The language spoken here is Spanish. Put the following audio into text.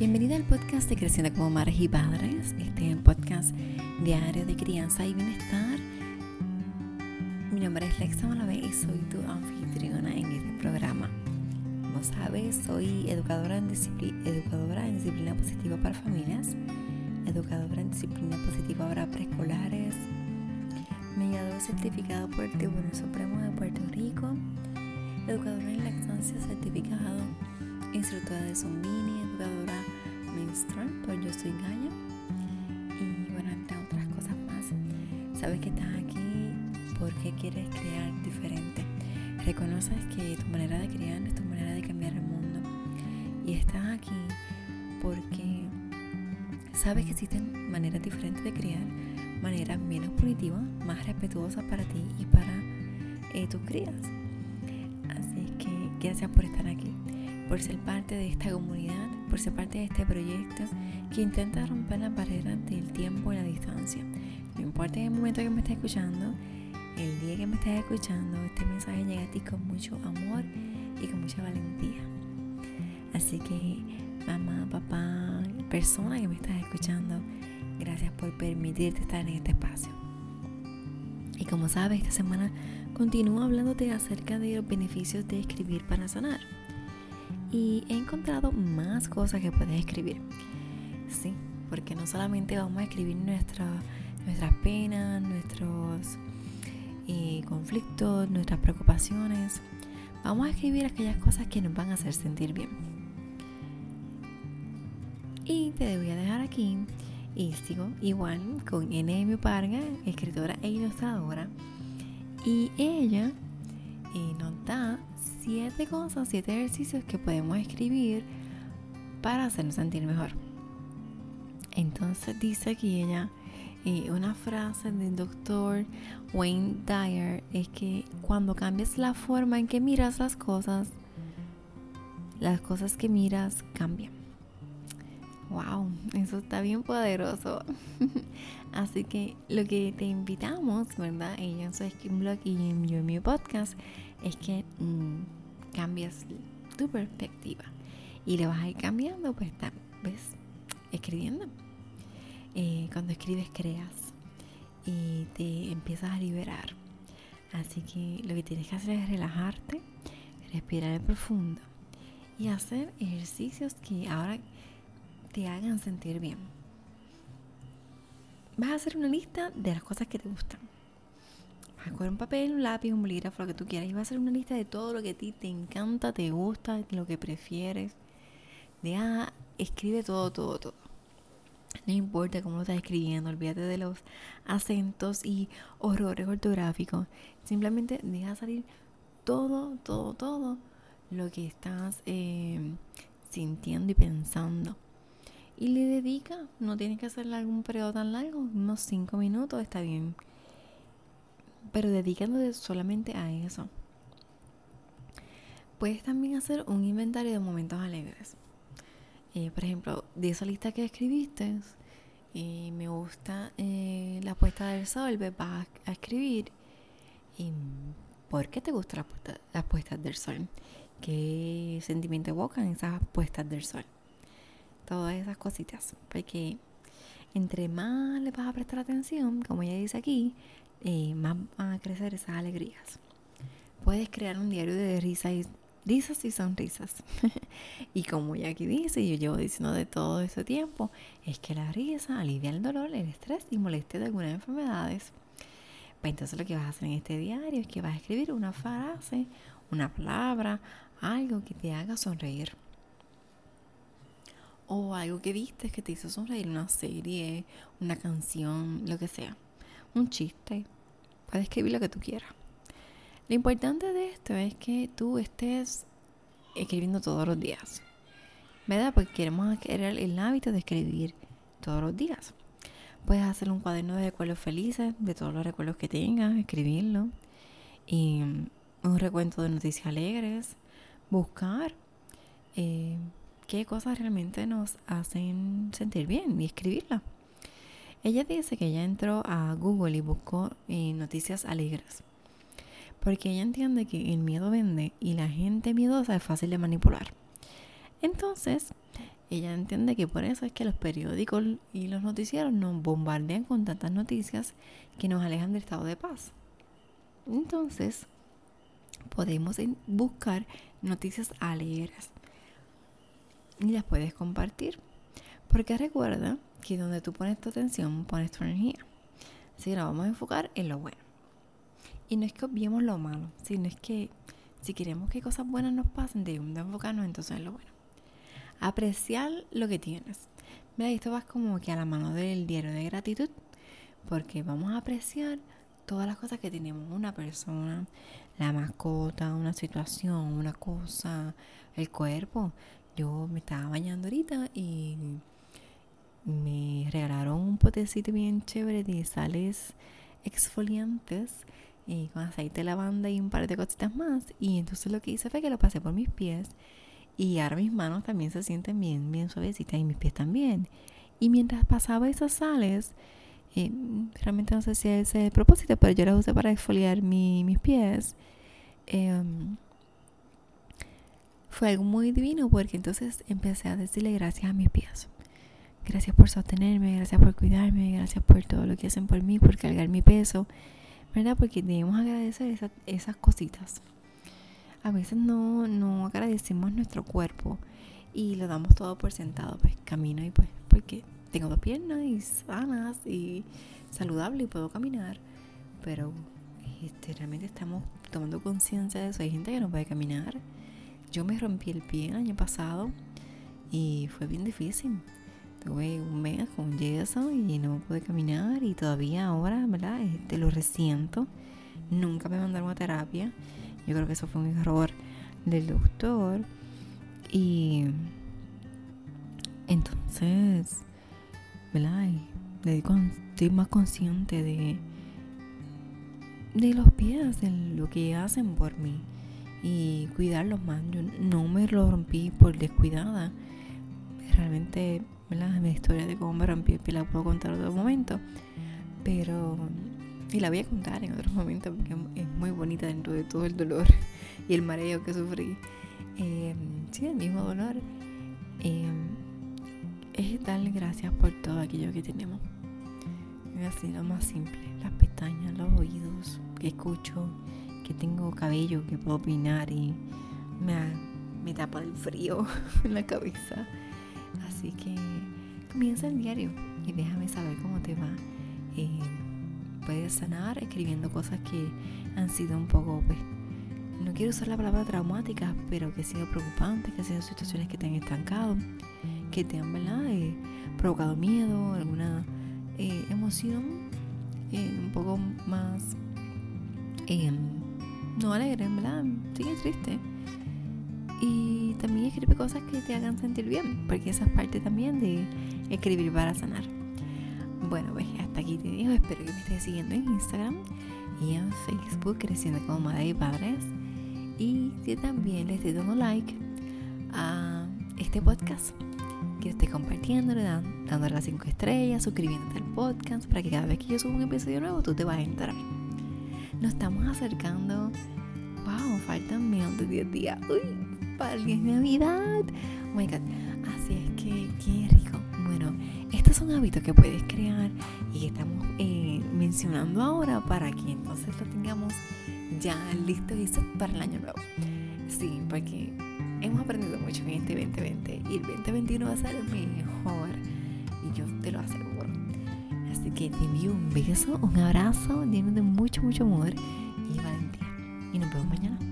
Bienvenida al podcast de Creciendo como Madres y Padres, este podcast diario de crianza y bienestar. Mi nombre es Lexa Malavé y soy tu anfitriona en este programa. Como sabes, soy educadora en, educadora en disciplina positiva para familias, educadora en disciplina positiva para preescolares, mediador certificado por el Tribunal Supremo de Puerto Rico, educadora en lactancia certificado, instructora de Zombini, educadora menstrual por Yo Soy Gaia y bueno, entre otras cosas más. Sabes que estás aquí porque quieres crear diferente. Reconoces que tu manera de crear es tu manera de cambiar el mundo y estás aquí porque sabes que existen maneras diferentes de crear, maneras menos punitivas, más respetuosas para ti y para eh, tus crías. Así que gracias por estar aquí, por ser parte de esta comunidad por ser parte de este proyecto que intenta romper la barrera del tiempo y la distancia. No importa el momento que me estés escuchando, el día que me estés escuchando, este mensaje llega a ti con mucho amor y con mucha valentía. Así que, mamá, papá, persona que me estás escuchando, gracias por permitirte estar en este espacio. Y como sabes, esta semana continúo hablándote acerca de los beneficios de escribir para sanar y he encontrado más cosas que puedes escribir. Sí, porque no solamente vamos a escribir nuestra, nuestras penas, nuestros eh, conflictos, nuestras preocupaciones. Vamos a escribir aquellas cosas que nos van a hacer sentir bien. Y te voy a dejar aquí y sigo igual con N.M. Parga, escritora e ilustradora. Y ella eh, nos da siete cosas, siete ejercicios que podemos escribir para hacernos sentir mejor. Entonces dice aquí ella, eh, una frase del doctor Wayne Dyer es que cuando cambias la forma en que miras las cosas, las cosas que miras cambian. Wow, eso está bien poderoso. Así que lo que te invitamos, ¿verdad? Ella en su skin blog y en, yo en mi podcast, es que mm, cambias tu perspectiva y le vas a ir cambiando, pues está, ves, escribiendo. Eh, cuando escribes creas y te empiezas a liberar. Así que lo que tienes que hacer es relajarte, respirar profundo y hacer ejercicios que ahora te hagan sentir bien. Vas a hacer una lista de las cosas que te gustan Vas a coger un papel, un lápiz, un bolígrafo, lo que tú quieras. Y vas a hacer una lista de todo lo que a ti te encanta, te gusta, lo que prefieres. De ah, escribe todo, todo, todo. No importa cómo lo estás escribiendo, olvídate de los acentos y horrores ortográficos. Simplemente deja salir todo, todo, todo lo que estás eh, sintiendo y pensando. Y le dedica, no tienes que hacerle algún periodo tan largo, unos 5 minutos está bien pero dedicándote solamente a eso. Puedes también hacer un inventario de momentos alegres. Eh, por ejemplo, de esa lista que escribiste, eh, me gusta eh, la puesta del sol, vas a escribir por qué te gustan las puestas del sol, qué sentimiento evocan esas puestas del sol. Todas esas cositas, porque entre más le vas a prestar atención, como ella dice aquí, eh, más van a crecer esas alegrías. Puedes crear un diario de risas y, risas y sonrisas. y como ya aquí dice, yo llevo diciendo de todo ese tiempo, es que la risa alivia el dolor, el estrés y molestia de algunas enfermedades. Pues entonces lo que vas a hacer en este diario es que vas a escribir una frase, una palabra, algo que te haga sonreír. O algo que viste que te hizo sonreír, una serie, una canción, lo que sea un chiste. Puedes escribir lo que tú quieras. Lo importante de esto es que tú estés escribiendo todos los días. ¿Verdad? Porque queremos adquirir el hábito de escribir todos los días. Puedes hacer un cuaderno de recuerdos felices, de todos los recuerdos que tengas, escribirlo. Y un recuento de noticias alegres. Buscar eh, qué cosas realmente nos hacen sentir bien y escribirla. Ella dice que ella entró a Google y buscó eh, noticias alegres. Porque ella entiende que el miedo vende y la gente miedosa es fácil de manipular. Entonces, ella entiende que por eso es que los periódicos y los noticieros nos bombardean con tantas noticias que nos alejan del estado de paz. Entonces, podemos buscar noticias alegres y las puedes compartir. Porque recuerda que donde tú pones tu atención, pones tu energía. Así que nos vamos a enfocar en lo bueno. Y no es que obviemos lo malo, sino es que si queremos que cosas buenas nos pasen, debemos de enfocarnos entonces en lo bueno. Apreciar lo que tienes. Mira, esto va como que a la mano del diario de gratitud, porque vamos a apreciar todas las cosas que tenemos. Una persona, la mascota, una situación, una cosa, el cuerpo. Yo me estaba bañando ahorita y me regalaron un potecito bien chévere de sales exfoliantes y con aceite de lavanda y un par de cositas más. Y entonces lo que hice fue que lo pasé por mis pies y ahora mis manos también se sienten bien, bien suavecitas y mis pies también. Y mientras pasaba esas sales, eh, realmente no sé si es el propósito, pero yo las usé para exfoliar mis pies. Em, fue algo muy divino porque entonces empecé a decirle gracias a mis pies. Gracias por sostenerme, gracias por cuidarme, gracias por todo lo que hacen por mí, por cargar mi peso, ¿verdad? Porque debemos agradecer esas, cositas. A veces no, no agradecemos nuestro cuerpo y lo damos todo por sentado, pues camino y pues, porque tengo dos piernas y sanas y saludable y puedo caminar, pero este, realmente estamos tomando conciencia de eso. Hay gente que no puede caminar. Yo me rompí el pie el año pasado y fue bien difícil. Tuve un mes con yeso y no pude caminar y todavía ahora, ¿verdad? Este, lo resiento. Nunca me mandaron a terapia. Yo creo que eso fue un error del doctor. Y entonces, ¿verdad? estoy más consciente de, de los pies, de lo que hacen por mí y cuidarlos más. Yo no me lo rompí por descuidada. Realmente, ¿verdad? Mi historia de cómo me rompí el la puedo contar en otro momento. Pero, y la voy a contar en otro momento porque es muy bonita dentro de todo el dolor y el mareo que sufrí. Eh, sí, el mismo dolor. Eh, es darle gracias por todo aquello que tenemos. Es así lo más simple. Las pestañas, los oídos, que escucho, tengo cabello, que puedo opinar y me, me tapa el frío en la cabeza. Así que comienza el diario y déjame saber cómo te va. Eh, puedes sanar escribiendo cosas que han sido un poco, pues, no quiero usar la palabra traumática, pero que han sido preocupantes, que han sido situaciones que te han estancado que te han eh, provocado miedo, alguna eh, emoción un poco más no alegre, ¿verdad? Sigue triste. Y también escribe cosas que te hagan sentir bien, porque esa es parte también de escribir para sanar. Bueno, pues hasta aquí te digo, espero que me estés siguiendo en Instagram y en Facebook, Creciendo como Madre y Padres. Y que también le estés dando like a este podcast que estés compartiéndole, dándole las 5 estrellas, suscribiéndote al podcast para que cada vez que yo suba un episodio nuevo tú te vas a enterar. Nos estamos acercando, wow, faltan menos de 10 días. Uy, para el Navidad. Oh my god. Así es que, qué rico. Bueno, estos son hábitos que puedes crear y que estamos eh, mencionando ahora para que entonces lo tengamos ya listos y para el año nuevo. Sí, porque hemos aprendido mucho en este 2020 y el 2021 va a ser mejor Que te envío un beso, un abrazo lleno de mucho, mucho amor y valentía. Y nos vemos mañana.